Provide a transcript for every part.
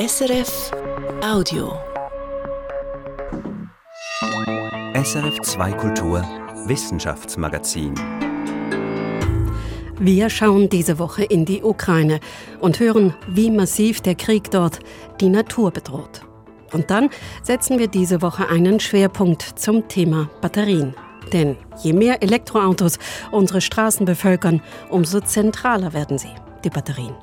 SRF Audio. SRF 2 Kultur Wissenschaftsmagazin. Wir schauen diese Woche in die Ukraine und hören, wie massiv der Krieg dort die Natur bedroht. Und dann setzen wir diese Woche einen Schwerpunkt zum Thema Batterien. Denn je mehr Elektroautos unsere Straßen bevölkern, umso zentraler werden sie, die Batterien.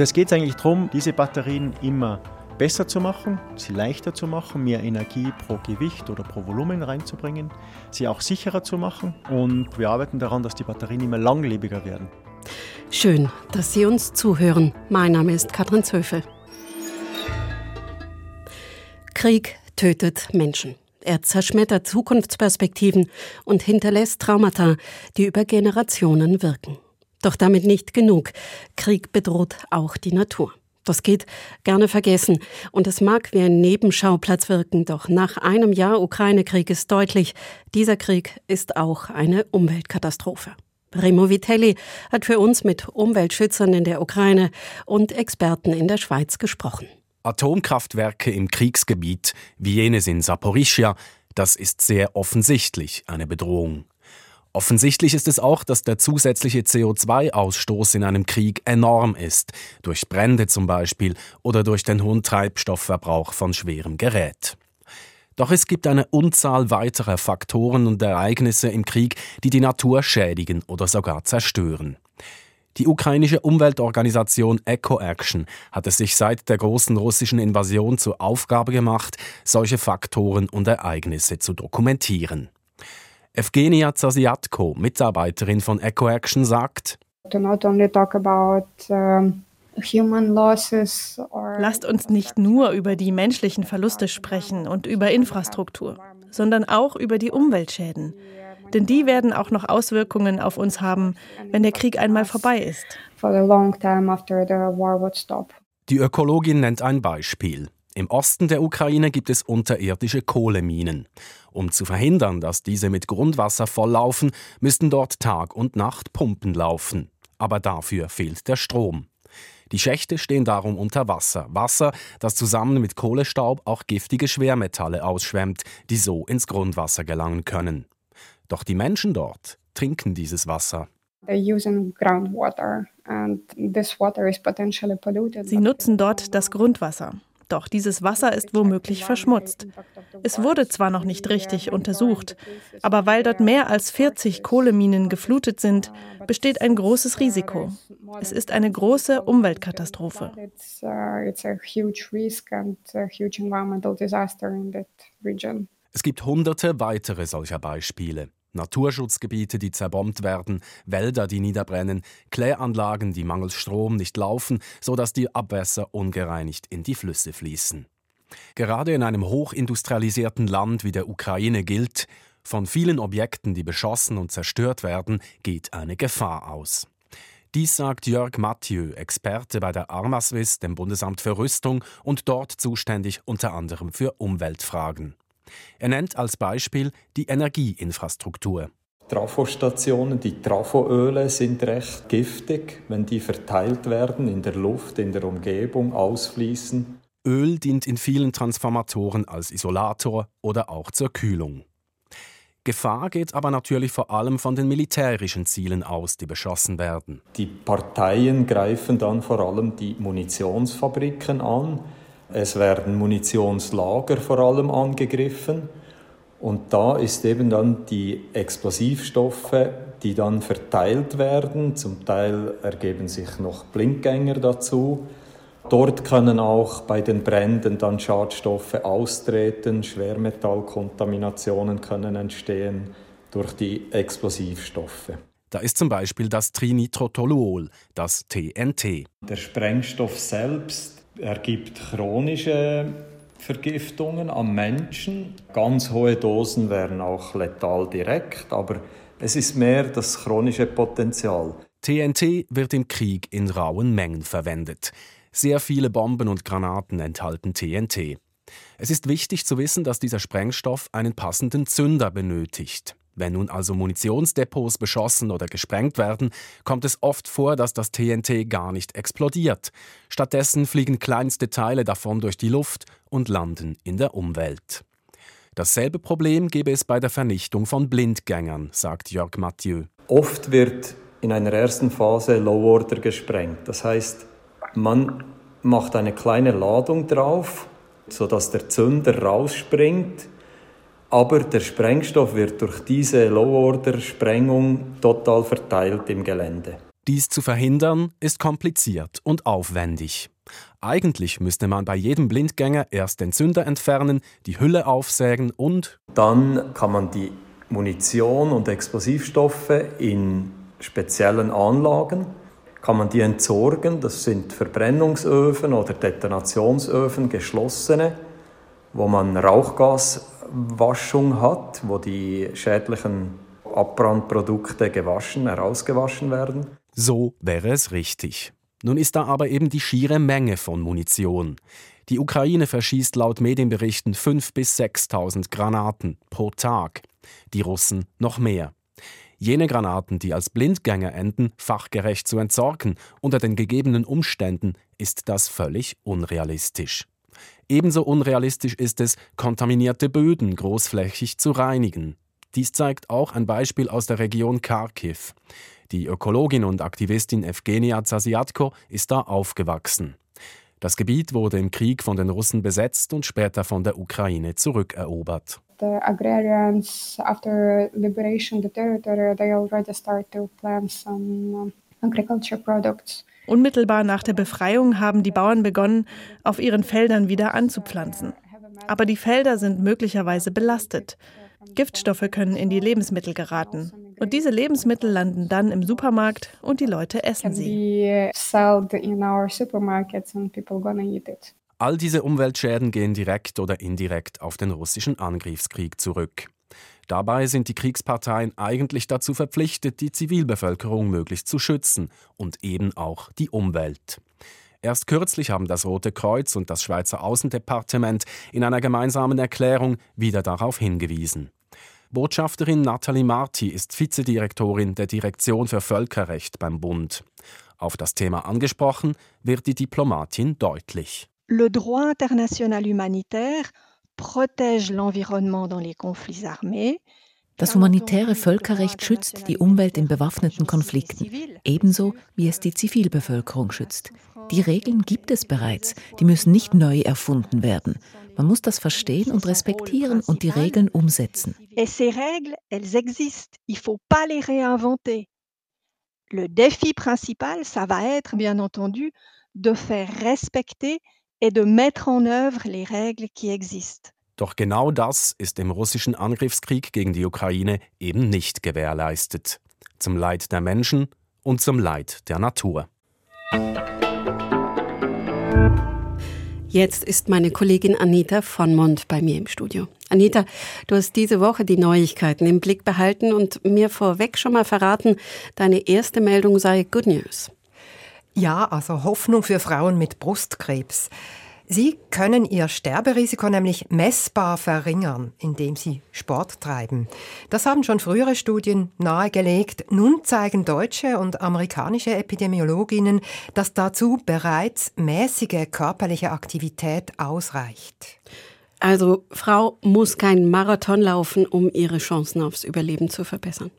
Es geht eigentlich darum, diese Batterien immer besser zu machen, sie leichter zu machen, mehr Energie pro Gewicht oder pro Volumen reinzubringen, sie auch sicherer zu machen und wir arbeiten daran, dass die Batterien immer langlebiger werden. Schön, dass Sie uns zuhören. Mein Name ist Katrin Zöfel. Krieg tötet Menschen. Er zerschmettert Zukunftsperspektiven und hinterlässt Traumata, die über Generationen wirken. Doch damit nicht genug. Krieg bedroht auch die Natur. Das geht gerne vergessen. Und es mag wie ein Nebenschauplatz wirken, doch nach einem Jahr Ukraine-Krieg ist deutlich, dieser Krieg ist auch eine Umweltkatastrophe. Remo Vitelli hat für uns mit Umweltschützern in der Ukraine und Experten in der Schweiz gesprochen. Atomkraftwerke im Kriegsgebiet, wie jenes in Saporischia, das ist sehr offensichtlich eine Bedrohung. Offensichtlich ist es auch, dass der zusätzliche CO2-Ausstoß in einem Krieg enorm ist, durch Brände zum Beispiel oder durch den hohen Treibstoffverbrauch von schwerem Gerät. Doch es gibt eine Unzahl weiterer Faktoren und Ereignisse im Krieg, die die Natur schädigen oder sogar zerstören. Die ukrainische Umweltorganisation EcoAction hat es sich seit der großen russischen Invasion zur Aufgabe gemacht, solche Faktoren und Ereignisse zu dokumentieren. Evgenia Zasiatko, Mitarbeiterin von EcoAction, sagt, Lasst uns nicht nur über die menschlichen Verluste sprechen und über Infrastruktur, sondern auch über die Umweltschäden. Denn die werden auch noch Auswirkungen auf uns haben, wenn der Krieg einmal vorbei ist. Die Ökologin nennt ein Beispiel. Im Osten der Ukraine gibt es unterirdische Kohleminen. Um zu verhindern, dass diese mit Grundwasser volllaufen, müssten dort Tag und Nacht Pumpen laufen. Aber dafür fehlt der Strom. Die Schächte stehen darum unter Wasser. Wasser, das zusammen mit Kohlestaub auch giftige Schwermetalle ausschwemmt, die so ins Grundwasser gelangen können. Doch die Menschen dort trinken dieses Wasser. Sie nutzen dort das Grundwasser. Doch dieses Wasser ist womöglich verschmutzt. Es wurde zwar noch nicht richtig untersucht, aber weil dort mehr als 40 Kohleminen geflutet sind, besteht ein großes Risiko. Es ist eine große Umweltkatastrophe. Es gibt hunderte weitere solcher Beispiele. Naturschutzgebiete, die zerbombt werden, Wälder, die niederbrennen, Kläranlagen, die mangels Strom nicht laufen, sodass die Abwässer ungereinigt in die Flüsse fließen. Gerade in einem hochindustrialisierten Land wie der Ukraine gilt, von vielen Objekten, die beschossen und zerstört werden, geht eine Gefahr aus. Dies sagt Jörg Mathieu, Experte bei der Armaswiss, dem Bundesamt für Rüstung und dort zuständig unter anderem für Umweltfragen. Er nennt als Beispiel die Energieinfrastruktur. Trafostationen, die Trafoöle sind recht giftig, wenn die verteilt werden in der Luft, in der Umgebung, ausfließen. Öl dient in vielen Transformatoren als Isolator oder auch zur Kühlung. Gefahr geht aber natürlich vor allem von den militärischen Zielen aus, die beschossen werden. Die Parteien greifen dann vor allem die Munitionsfabriken an, es werden Munitionslager vor allem angegriffen. Und da ist eben dann die Explosivstoffe, die dann verteilt werden. Zum Teil ergeben sich noch Blinkgänger dazu. Dort können auch bei den Bränden dann Schadstoffe austreten, Schwermetallkontaminationen können entstehen durch die Explosivstoffe. Da ist zum Beispiel das Trinitrotoluol, das TNT. Der Sprengstoff selbst ergibt chronische Vergiftungen am Menschen. Ganz hohe Dosen wären auch letal direkt, aber es ist mehr das chronische Potenzial. TNT wird im Krieg in rauen Mengen verwendet. Sehr viele Bomben und Granaten enthalten TNT. Es ist wichtig zu wissen, dass dieser Sprengstoff einen passenden Zünder benötigt. Wenn nun also Munitionsdepots beschossen oder gesprengt werden, kommt es oft vor, dass das TNT gar nicht explodiert. Stattdessen fliegen kleinste Teile davon durch die Luft und landen in der Umwelt. Dasselbe Problem gäbe es bei der Vernichtung von Blindgängern, sagt Jörg Mathieu. Oft wird in einer ersten Phase Low Order gesprengt. Das heißt, man macht eine kleine Ladung drauf, sodass der Zünder rausspringt aber der Sprengstoff wird durch diese Low-Order-Sprengung total verteilt im Gelände. Dies zu verhindern ist kompliziert und aufwendig. Eigentlich müsste man bei jedem Blindgänger erst den Zünder entfernen, die Hülle aufsägen und dann kann man die Munition und Explosivstoffe in speziellen Anlagen kann man die entsorgen. Das sind Verbrennungsöfen oder Detonationsöfen, geschlossene, wo man Rauchgas Waschung hat, wo die schädlichen Abbrandprodukte gewaschen, herausgewaschen werden. So wäre es richtig. Nun ist da aber eben die schiere Menge von Munition. Die Ukraine verschießt laut Medienberichten 5.000 bis 6.000 Granaten pro Tag. Die Russen noch mehr. Jene Granaten, die als Blindgänger enden, fachgerecht zu entsorgen, unter den gegebenen Umständen, ist das völlig unrealistisch. Ebenso unrealistisch ist es, kontaminierte Böden großflächig zu reinigen. Dies zeigt auch ein Beispiel aus der Region Kharkiv. Die Ökologin und Aktivistin Evgenia Zasiatko ist da aufgewachsen. Das Gebiet wurde im Krieg von den Russen besetzt und später von der Ukraine zurückerobert. The agrarians, after liberation the territory, they already start to plant some agriculture products. Unmittelbar nach der Befreiung haben die Bauern begonnen, auf ihren Feldern wieder anzupflanzen. Aber die Felder sind möglicherweise belastet. Giftstoffe können in die Lebensmittel geraten. Und diese Lebensmittel landen dann im Supermarkt und die Leute essen sie. All diese Umweltschäden gehen direkt oder indirekt auf den russischen Angriffskrieg zurück. Dabei sind die Kriegsparteien eigentlich dazu verpflichtet, die Zivilbevölkerung möglichst zu schützen und eben auch die Umwelt. Erst kürzlich haben das Rote Kreuz und das Schweizer Außendepartement in einer gemeinsamen Erklärung wieder darauf hingewiesen. Botschafterin Nathalie Marti ist Vizedirektorin der Direktion für Völkerrecht beim Bund. Auf das Thema angesprochen wird die Diplomatin deutlich. Le droit international humanitaire protège l'environnement dans les conflits armés. Das humanitäre Völkerrecht schützt die Umwelt in bewaffneten Konflikten, ebenso wie es die Zivilbevölkerung schützt. Die Regeln gibt es bereits, die müssen nicht neu erfunden werden. Man muss das verstehen und respektieren und die Regeln umsetzen. Le défi principal, ça va être bien entendu de faire respecter et de mettre en œuvre les règles qui existent. Doch genau das ist im russischen Angriffskrieg gegen die Ukraine eben nicht gewährleistet. Zum Leid der Menschen und zum Leid der Natur. Jetzt ist meine Kollegin Anita von Mond bei mir im Studio. Anita, du hast diese Woche die Neuigkeiten im Blick behalten und mir vorweg schon mal verraten, deine erste Meldung sei Good News. Ja, also Hoffnung für Frauen mit Brustkrebs. Sie können ihr Sterberisiko nämlich messbar verringern, indem sie Sport treiben. Das haben schon frühere Studien nahegelegt. Nun zeigen deutsche und amerikanische Epidemiologinnen, dass dazu bereits mäßige körperliche Aktivität ausreicht. Also Frau muss keinen Marathon laufen, um ihre Chancen aufs Überleben zu verbessern.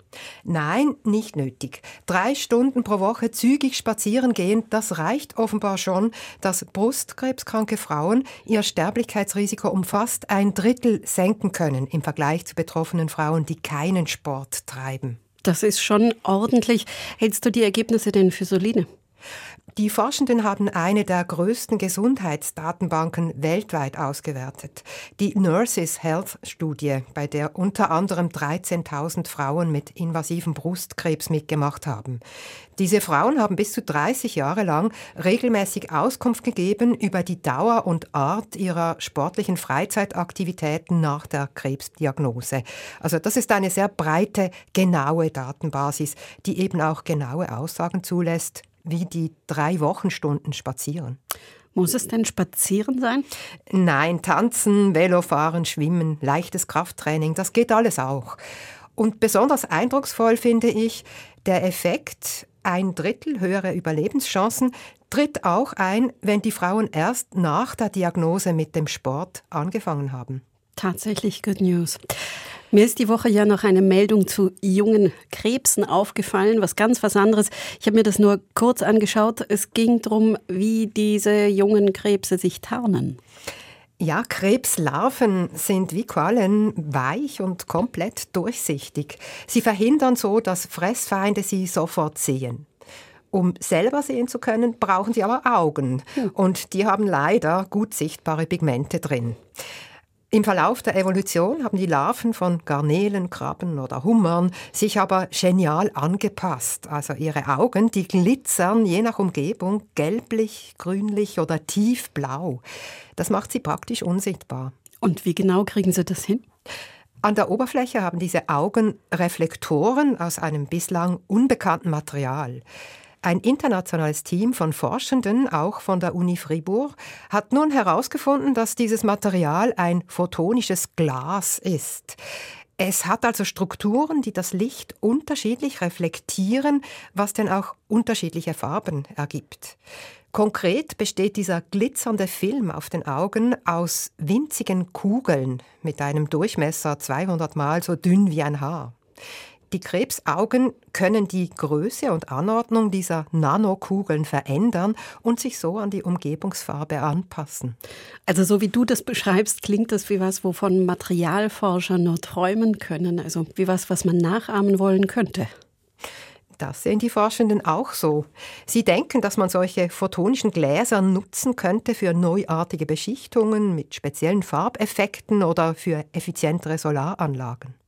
Nein, nicht nötig. Drei Stunden pro Woche zügig spazieren gehen, das reicht offenbar schon, dass brustkrebskranke Frauen ihr Sterblichkeitsrisiko um fast ein Drittel senken können im Vergleich zu betroffenen Frauen, die keinen Sport treiben. Das ist schon ordentlich. Hältst du die Ergebnisse denn für solide? Die Forschenden haben eine der größten Gesundheitsdatenbanken weltweit ausgewertet. Die Nurses Health Studie, bei der unter anderem 13.000 Frauen mit invasivem Brustkrebs mitgemacht haben. Diese Frauen haben bis zu 30 Jahre lang regelmäßig Auskunft gegeben über die Dauer und Art ihrer sportlichen Freizeitaktivitäten nach der Krebsdiagnose. Also das ist eine sehr breite, genaue Datenbasis, die eben auch genaue Aussagen zulässt wie die drei Wochenstunden spazieren. Muss es denn spazieren sein? Nein, tanzen, Velofahren, schwimmen, leichtes Krafttraining, das geht alles auch. Und besonders eindrucksvoll finde ich der Effekt, ein Drittel höhere Überlebenschancen tritt auch ein, wenn die Frauen erst nach der Diagnose mit dem Sport angefangen haben. Tatsächlich Good News. Mir ist die Woche ja noch eine Meldung zu jungen Krebsen aufgefallen, was ganz was anderes. Ich habe mir das nur kurz angeschaut. Es ging darum, wie diese jungen Krebse sich tarnen. Ja, Krebslarven sind wie Quallen weich und komplett durchsichtig. Sie verhindern so, dass Fressfeinde sie sofort sehen. Um selber sehen zu können, brauchen sie aber Augen. Hm. Und die haben leider gut sichtbare Pigmente drin. Im Verlauf der Evolution haben die Larven von Garnelen, Krabben oder Hummern sich aber genial angepasst. Also ihre Augen, die glitzern je nach Umgebung gelblich, grünlich oder tiefblau. Das macht sie praktisch unsichtbar. Und wie genau kriegen Sie das hin? An der Oberfläche haben diese Augen Reflektoren aus einem bislang unbekannten Material. Ein internationales Team von Forschenden, auch von der Uni Fribourg, hat nun herausgefunden, dass dieses Material ein photonisches Glas ist. Es hat also Strukturen, die das Licht unterschiedlich reflektieren, was denn auch unterschiedliche Farben ergibt. Konkret besteht dieser glitzernde Film auf den Augen aus winzigen Kugeln mit einem Durchmesser 200 mal so dünn wie ein Haar. Die Krebsaugen können die Größe und Anordnung dieser Nanokugeln verändern und sich so an die Umgebungsfarbe anpassen. Also so wie du das beschreibst, klingt das wie was, wovon Materialforscher nur träumen können, also wie was, was man nachahmen wollen könnte. Das sehen die Forschenden auch so. Sie denken, dass man solche photonischen Gläser nutzen könnte für neuartige Beschichtungen mit speziellen Farbeffekten oder für effizientere Solaranlagen.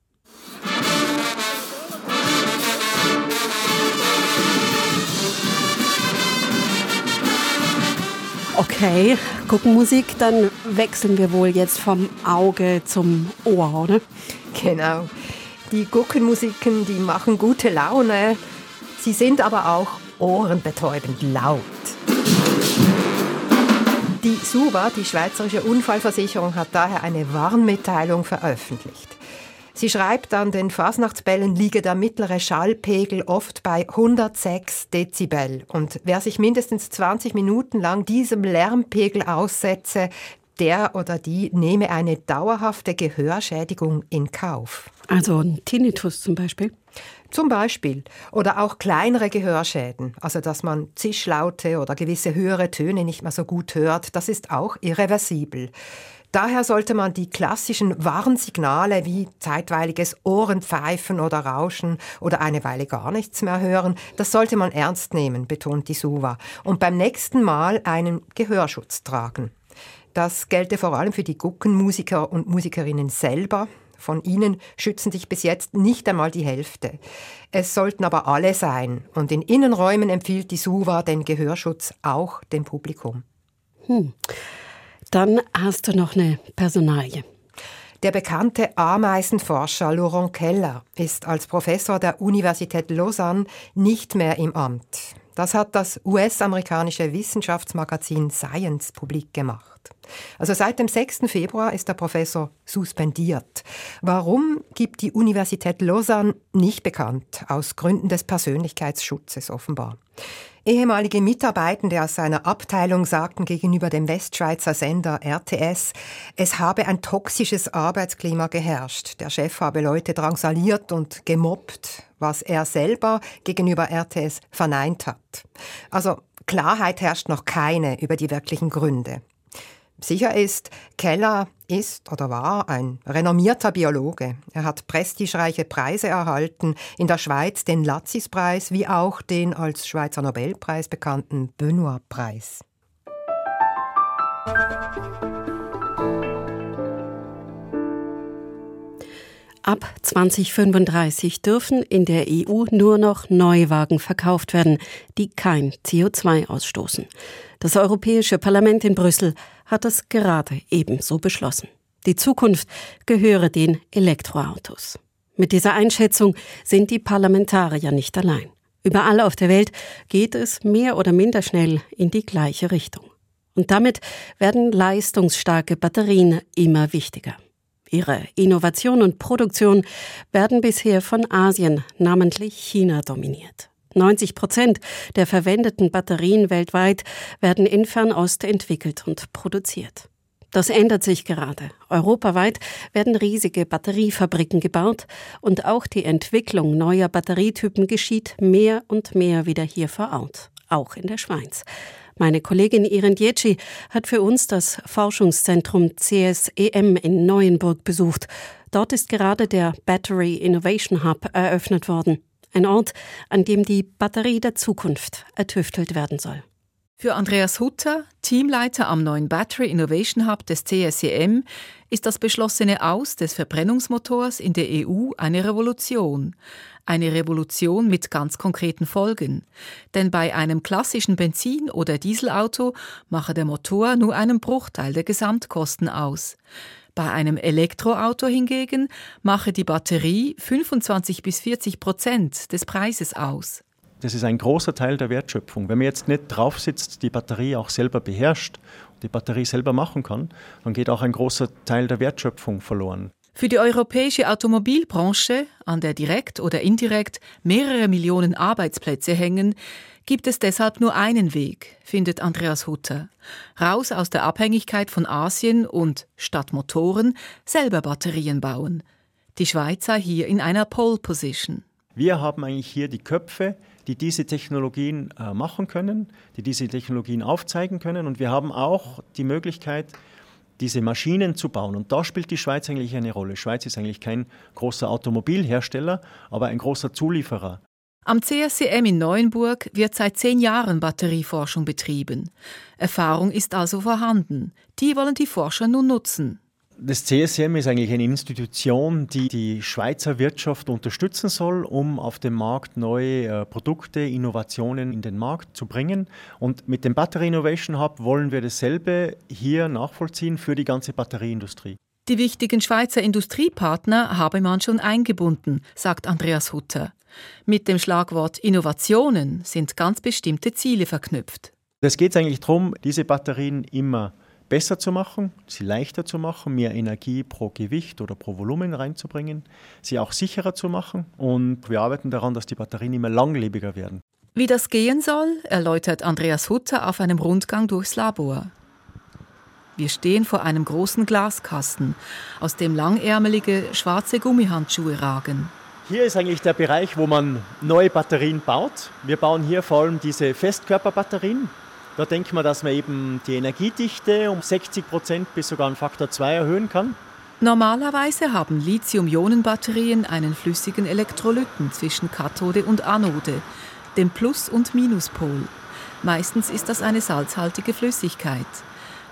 Okay, gucken Musik, dann wechseln wir wohl jetzt vom Auge zum Ohr, oder? Genau. Die Guckenmusiken, die machen gute Laune. Sie sind aber auch ohrenbetäubend laut. Die SUBA, die Schweizerische Unfallversicherung, hat daher eine Warnmitteilung veröffentlicht. Sie schreibt, an den Fasnachtsbällen liege der mittlere Schallpegel oft bei 106 Dezibel. Und wer sich mindestens 20 Minuten lang diesem Lärmpegel aussetze, der oder die nehme eine dauerhafte Gehörschädigung in Kauf. Also ein Tinnitus zum Beispiel? Zum Beispiel. Oder auch kleinere Gehörschäden, also dass man Zischlaute oder gewisse höhere Töne nicht mehr so gut hört, das ist auch irreversibel. Daher sollte man die klassischen Warnsignale wie zeitweiliges Ohrenpfeifen oder Rauschen oder eine Weile gar nichts mehr hören, das sollte man ernst nehmen, betont die Suva, und beim nächsten Mal einen Gehörschutz tragen. Das gelte vor allem für die Guckenmusiker und Musikerinnen selber. Von ihnen schützen sich bis jetzt nicht einmal die Hälfte. Es sollten aber alle sein. Und in Innenräumen empfiehlt die SUVA den Gehörschutz auch dem Publikum. Hm. Dann hast du noch eine Personalie. Der bekannte Ameisenforscher Laurent Keller ist als Professor der Universität Lausanne nicht mehr im Amt. Das hat das US-amerikanische Wissenschaftsmagazin Science publik gemacht. Also seit dem 6. Februar ist der Professor suspendiert. Warum gibt die Universität Lausanne nicht bekannt, aus Gründen des Persönlichkeitsschutzes offenbar. Ehemalige Mitarbeitende aus seiner Abteilung sagten gegenüber dem Westschweizer Sender RTS, es habe ein toxisches Arbeitsklima geherrscht. Der Chef habe Leute drangsaliert und gemobbt, was er selber gegenüber RTS verneint hat. Also Klarheit herrscht noch keine über die wirklichen Gründe. Sicher ist, Keller ist oder war ein renommierter Biologe. Er hat prestigereiche Preise erhalten, in der Schweiz den Lazis-Preis wie auch den als Schweizer Nobelpreis bekannten Benoit-Preis. Ab 2035 dürfen in der EU nur noch Neuwagen verkauft werden, die kein CO2 ausstoßen. Das Europäische Parlament in Brüssel hat das gerade ebenso beschlossen. Die Zukunft gehöre den Elektroautos. Mit dieser Einschätzung sind die Parlamentarier nicht allein. Überall auf der Welt geht es mehr oder minder schnell in die gleiche Richtung. Und damit werden leistungsstarke Batterien immer wichtiger. Ihre Innovation und Produktion werden bisher von Asien, namentlich China, dominiert. 90 Prozent der verwendeten Batterien weltweit werden in Fernost entwickelt und produziert. Das ändert sich gerade. Europaweit werden riesige Batteriefabriken gebaut und auch die Entwicklung neuer Batterietypen geschieht mehr und mehr wieder hier vor Ort, auch in der Schweiz. Meine Kollegin Iren Dietschi hat für uns das Forschungszentrum CSEM in Neuenburg besucht. Dort ist gerade der Battery Innovation Hub eröffnet worden. Ein Ort, an dem die Batterie der Zukunft ertüftelt werden soll. Für Andreas Hutter, Teamleiter am neuen Battery Innovation Hub des CSEM, ist das beschlossene Aus des Verbrennungsmotors in der EU eine Revolution. Eine Revolution mit ganz konkreten Folgen. Denn bei einem klassischen Benzin- oder Dieselauto mache der Motor nur einen Bruchteil der Gesamtkosten aus. Bei einem Elektroauto hingegen mache die Batterie 25 bis 40 Prozent des Preises aus. Das ist ein großer Teil der Wertschöpfung. Wenn man jetzt nicht drauf sitzt, die Batterie auch selber beherrscht, die Batterie selber machen kann, dann geht auch ein großer Teil der Wertschöpfung verloren. Für die europäische Automobilbranche, an der direkt oder indirekt mehrere Millionen Arbeitsplätze hängen, gibt es deshalb nur einen Weg, findet Andreas Hutter. Raus aus der Abhängigkeit von Asien und statt Motoren selber Batterien bauen. Die Schweizer hier in einer Pole Position. Wir haben eigentlich hier die Köpfe, die diese Technologien äh, machen können, die diese Technologien aufzeigen können. Und wir haben auch die Möglichkeit, diese Maschinen zu bauen. Und da spielt die Schweiz eigentlich eine Rolle. Schweiz ist eigentlich kein großer Automobilhersteller, aber ein großer Zulieferer. Am CSCM in Neuenburg wird seit zehn Jahren Batterieforschung betrieben. Erfahrung ist also vorhanden. Die wollen die Forscher nun nutzen. Das CSM ist eigentlich eine Institution, die die Schweizer Wirtschaft unterstützen soll, um auf dem Markt neue äh, Produkte, Innovationen in den Markt zu bringen. Und mit dem Battery Innovation Hub wollen wir dasselbe hier nachvollziehen für die ganze Batterieindustrie. Die wichtigen Schweizer Industriepartner habe man schon eingebunden, sagt Andreas Hutter. Mit dem Schlagwort Innovationen sind ganz bestimmte Ziele verknüpft. Es geht eigentlich darum, diese Batterien immer besser zu machen, sie leichter zu machen, mehr Energie pro Gewicht oder pro Volumen reinzubringen, sie auch sicherer zu machen und wir arbeiten daran, dass die Batterien immer langlebiger werden. Wie das gehen soll, erläutert Andreas Hutter auf einem Rundgang durchs Labor. Wir stehen vor einem großen Glaskasten, aus dem langärmelige schwarze Gummihandschuhe ragen. Hier ist eigentlich der Bereich, wo man neue Batterien baut. Wir bauen hier vor allem diese Festkörperbatterien. Da denkt man, dass man eben die Energiedichte um 60 Prozent bis sogar einen Faktor 2 erhöhen kann. Normalerweise haben Lithium-Ionen-Batterien einen flüssigen Elektrolyten zwischen Kathode und Anode, dem Plus- und Minuspol. Meistens ist das eine salzhaltige Flüssigkeit.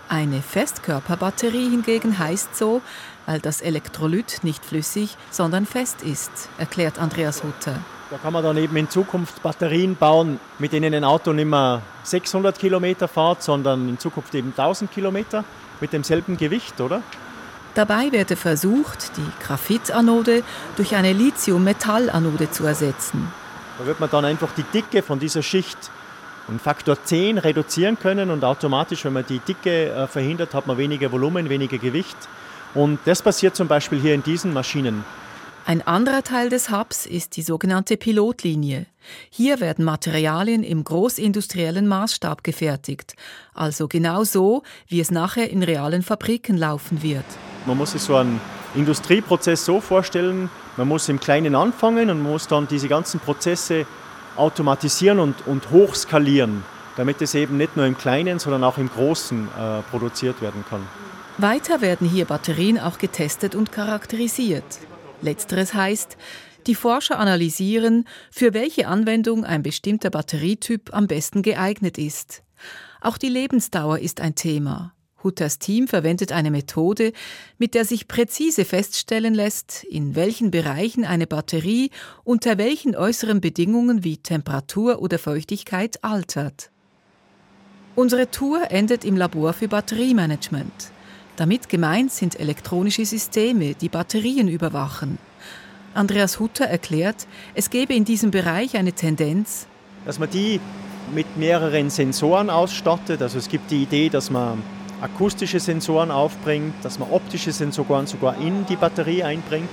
Eine Festkörperbatterie hingegen heißt so, weil das Elektrolyt nicht flüssig, sondern fest ist, erklärt Andreas Hutter. Da kann man dann eben in Zukunft Batterien bauen, mit denen ein Auto nicht mehr 600 Kilometer fährt, sondern in Zukunft eben 1000 Kilometer mit demselben Gewicht, oder? Dabei werde versucht, die Graphitanode durch eine Lithium-Metall-Anode zu ersetzen. Da wird man dann einfach die Dicke von dieser Schicht um Faktor 10 reduzieren können und automatisch, wenn man die Dicke äh, verhindert, hat man weniger Volumen, weniger Gewicht. Und das passiert zum Beispiel hier in diesen Maschinen. Ein anderer Teil des Hubs ist die sogenannte Pilotlinie. Hier werden Materialien im großindustriellen Maßstab gefertigt, also genau so, wie es nachher in realen Fabriken laufen wird. Man muss sich so einen Industrieprozess so vorstellen, man muss im Kleinen anfangen und muss dann diese ganzen Prozesse automatisieren und, und hochskalieren, damit es eben nicht nur im Kleinen, sondern auch im Großen äh, produziert werden kann. Weiter werden hier Batterien auch getestet und charakterisiert. Letzteres heißt, die Forscher analysieren, für welche Anwendung ein bestimmter Batterietyp am besten geeignet ist. Auch die Lebensdauer ist ein Thema. Hutters Team verwendet eine Methode, mit der sich präzise feststellen lässt, in welchen Bereichen eine Batterie unter welchen äußeren Bedingungen wie Temperatur oder Feuchtigkeit altert. Unsere Tour endet im Labor für Batteriemanagement. Damit gemeint sind elektronische Systeme, die Batterien überwachen. Andreas Hutter erklärt, es gebe in diesem Bereich eine Tendenz, dass man die mit mehreren Sensoren ausstattet. Also es gibt die Idee, dass man akustische Sensoren aufbringt, dass man optische Sensoren sogar in die Batterie einbringt.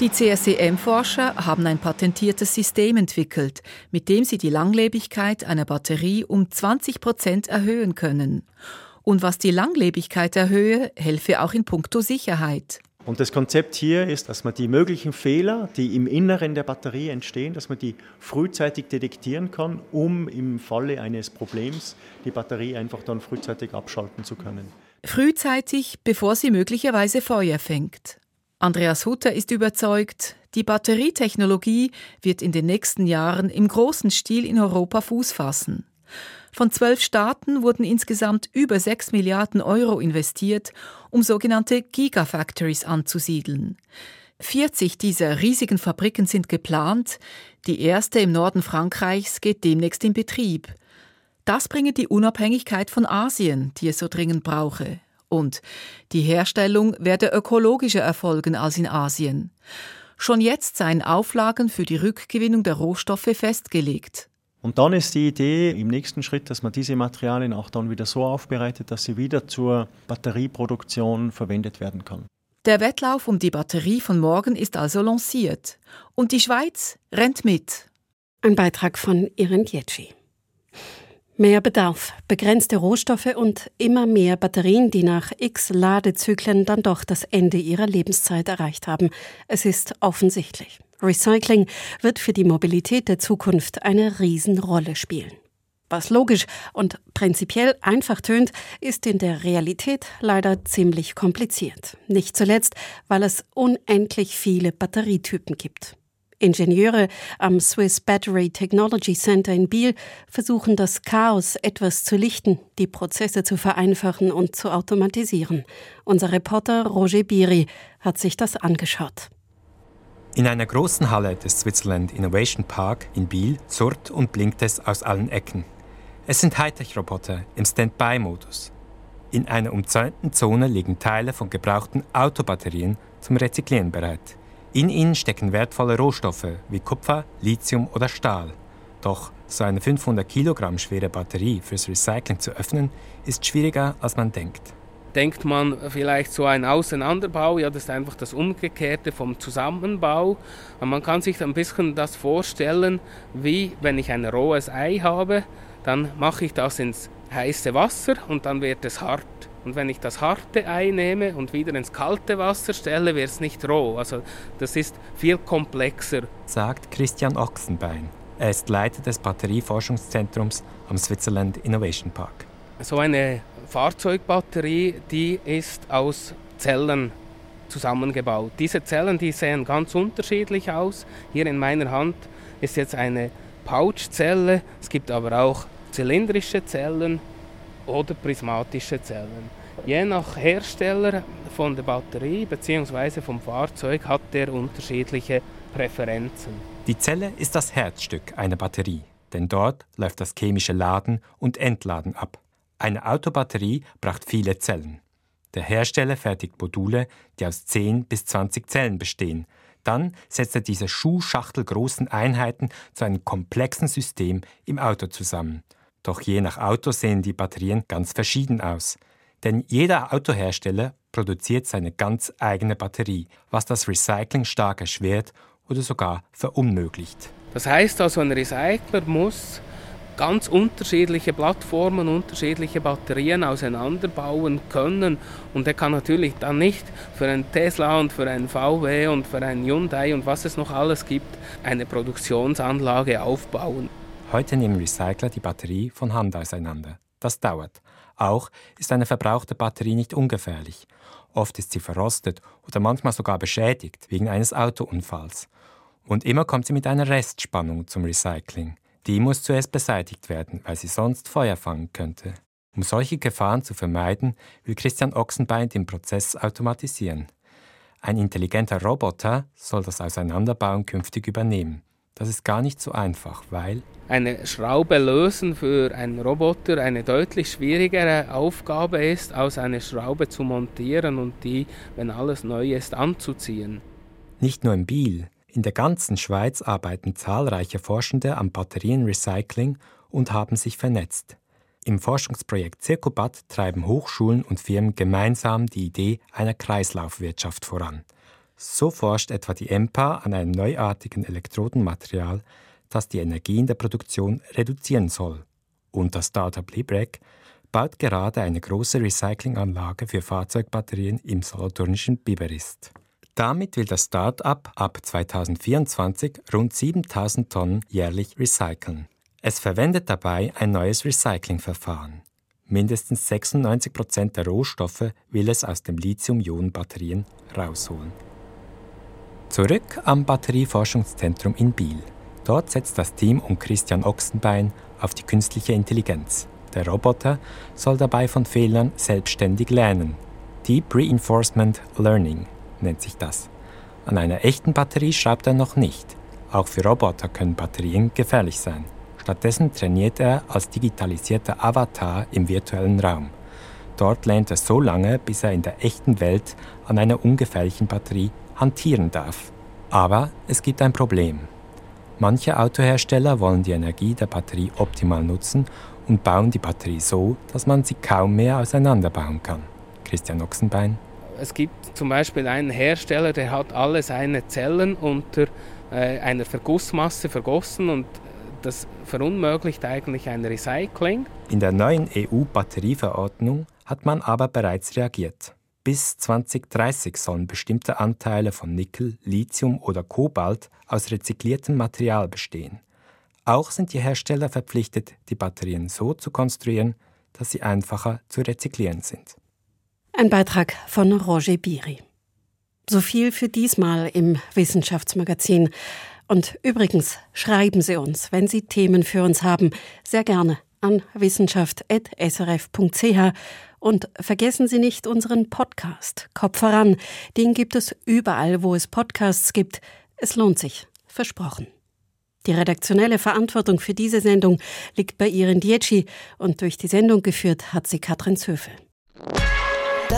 Die CSCM-Forscher haben ein patentiertes System entwickelt, mit dem sie die Langlebigkeit einer Batterie um 20 Prozent erhöhen können. Und was die Langlebigkeit erhöhe, helfe auch in puncto Sicherheit. Und das Konzept hier ist, dass man die möglichen Fehler, die im Inneren der Batterie entstehen, dass man die frühzeitig detektieren kann, um im Falle eines Problems die Batterie einfach dann frühzeitig abschalten zu können. Frühzeitig, bevor sie möglicherweise Feuer fängt. Andreas Hutter ist überzeugt, die Batterietechnologie wird in den nächsten Jahren im großen Stil in Europa Fuß fassen. Von zwölf Staaten wurden insgesamt über sechs Milliarden Euro investiert, um sogenannte Gigafactories anzusiedeln. 40 dieser riesigen Fabriken sind geplant. Die erste im Norden Frankreichs geht demnächst in Betrieb. Das bringe die Unabhängigkeit von Asien, die es so dringend brauche. Und die Herstellung werde ökologischer erfolgen als in Asien. Schon jetzt seien Auflagen für die Rückgewinnung der Rohstoffe festgelegt. Und dann ist die Idee im nächsten Schritt, dass man diese Materialien auch dann wieder so aufbereitet, dass sie wieder zur Batterieproduktion verwendet werden kann. Der Wettlauf um die Batterie von morgen ist also lanciert. Und die Schweiz rennt mit. Ein Beitrag von Iren Dietschi. Mehr Bedarf, begrenzte Rohstoffe und immer mehr Batterien, die nach x Ladezyklen dann doch das Ende ihrer Lebenszeit erreicht haben. Es ist offensichtlich. Recycling wird für die Mobilität der Zukunft eine Riesenrolle spielen. Was logisch und prinzipiell einfach tönt, ist in der Realität leider ziemlich kompliziert. Nicht zuletzt, weil es unendlich viele Batterietypen gibt. Ingenieure am Swiss Battery Technology Center in Biel versuchen das Chaos etwas zu lichten, die Prozesse zu vereinfachen und zu automatisieren. Unser Reporter Roger Biri hat sich das angeschaut. In einer großen Halle des Switzerland Innovation Park in Biel surrt und blinkt es aus allen Ecken. Es sind Hightech-Roboter im Standby-Modus. In einer umzäunten Zone liegen Teile von gebrauchten Autobatterien zum Rezyklieren bereit. In ihnen stecken wertvolle Rohstoffe wie Kupfer, Lithium oder Stahl. Doch so eine 500 Kilogramm schwere Batterie fürs Recycling zu öffnen, ist schwieriger, als man denkt. Denkt man vielleicht so ein Auseinanderbau, ja, das ist einfach das Umgekehrte vom Zusammenbau. Und man kann sich ein bisschen das vorstellen, wie wenn ich ein rohes Ei habe, dann mache ich das ins heiße Wasser und dann wird es hart. Und wenn ich das harte Ei nehme und wieder ins kalte Wasser stelle, wird es nicht roh. Also das ist viel komplexer. Sagt Christian Ochsenbein. Er ist Leiter des Batterieforschungszentrums am Switzerland Innovation Park. So eine Fahrzeugbatterie, die ist aus Zellen zusammengebaut. Diese Zellen, die sehen ganz unterschiedlich aus. Hier in meiner Hand ist jetzt eine Pouchzelle. Es gibt aber auch zylindrische Zellen oder prismatische Zellen. Je nach Hersteller von der Batterie bzw. vom Fahrzeug hat der unterschiedliche Präferenzen. Die Zelle ist das Herzstück einer Batterie, denn dort läuft das chemische Laden und Entladen ab. Eine Autobatterie braucht viele Zellen. Der Hersteller fertigt Module, die aus 10 bis 20 Zellen bestehen. Dann setzt er diese schuhschachtelgroßen Einheiten zu einem komplexen System im Auto zusammen. Doch je nach Auto sehen die Batterien ganz verschieden aus. Denn jeder Autohersteller produziert seine ganz eigene Batterie, was das Recycling stark erschwert oder sogar verunmöglicht. Das heißt also, ein Recycler muss ganz unterschiedliche Plattformen, unterschiedliche Batterien auseinanderbauen können. Und er kann natürlich dann nicht für einen Tesla und für einen VW und für einen Hyundai und was es noch alles gibt, eine Produktionsanlage aufbauen. Heute nehmen Recycler die Batterie von Hand auseinander. Das dauert. Auch ist eine verbrauchte Batterie nicht ungefährlich. Oft ist sie verrostet oder manchmal sogar beschädigt wegen eines Autounfalls. Und immer kommt sie mit einer Restspannung zum Recycling. Die muss zuerst beseitigt werden, weil sie sonst Feuer fangen könnte. Um solche Gefahren zu vermeiden, will Christian Ochsenbein den Prozess automatisieren. Ein intelligenter Roboter soll das Auseinanderbauen künftig übernehmen. Das ist gar nicht so einfach, weil eine Schraube lösen für einen Roboter eine deutlich schwierigere Aufgabe ist, als eine Schraube zu montieren und die, wenn alles neu ist, anzuziehen. Nicht nur in Biel, in der ganzen Schweiz arbeiten zahlreiche Forschende am Batterienrecycling und haben sich vernetzt. Im Forschungsprojekt Circubat treiben Hochschulen und Firmen gemeinsam die Idee einer Kreislaufwirtschaft voran. So forscht etwa die EMPA an einem neuartigen Elektrodenmaterial, das die Energie in der Produktion reduzieren soll. Und das Startup Librec baut gerade eine große Recyclinganlage für Fahrzeugbatterien im solothurnischen Biberist. Damit will das Start-up ab 2024 rund 7000 Tonnen jährlich recyceln. Es verwendet dabei ein neues Recyclingverfahren. Mindestens 96 Prozent der Rohstoffe will es aus den Lithium-Ionen-Batterien rausholen. Zurück am Batterieforschungszentrum in Biel. Dort setzt das Team um Christian Ochsenbein auf die künstliche Intelligenz. Der Roboter soll dabei von Fehlern selbstständig lernen. Deep Reinforcement Learning nennt sich das. An einer echten Batterie schraubt er noch nicht. Auch für Roboter können Batterien gefährlich sein. Stattdessen trainiert er als digitalisierter Avatar im virtuellen Raum. Dort lernt er so lange, bis er in der echten Welt an einer ungefährlichen Batterie hantieren darf. Aber es gibt ein Problem. Manche Autohersteller wollen die Energie der Batterie optimal nutzen und bauen die Batterie so, dass man sie kaum mehr auseinanderbauen kann. Christian Ochsenbein es gibt zum Beispiel einen Hersteller, der hat alle seine Zellen unter äh, einer Vergussmasse vergossen und das verunmöglicht eigentlich ein Recycling. In der neuen EU-Batterieverordnung hat man aber bereits reagiert. Bis 2030 sollen bestimmte Anteile von Nickel, Lithium oder Kobalt aus rezykliertem Material bestehen. Auch sind die Hersteller verpflichtet, die Batterien so zu konstruieren, dass sie einfacher zu rezyklieren sind. Ein Beitrag von Roger Biri. So viel für diesmal im Wissenschaftsmagazin. Und übrigens, schreiben Sie uns, wenn Sie Themen für uns haben, sehr gerne an wissenschaft.srf.ch und vergessen Sie nicht unseren Podcast Kopf voran. Den gibt es überall, wo es Podcasts gibt. Es lohnt sich. Versprochen. Die redaktionelle Verantwortung für diese Sendung liegt bei Iren Dietschi und durch die Sendung geführt hat sie Katrin Zöfel.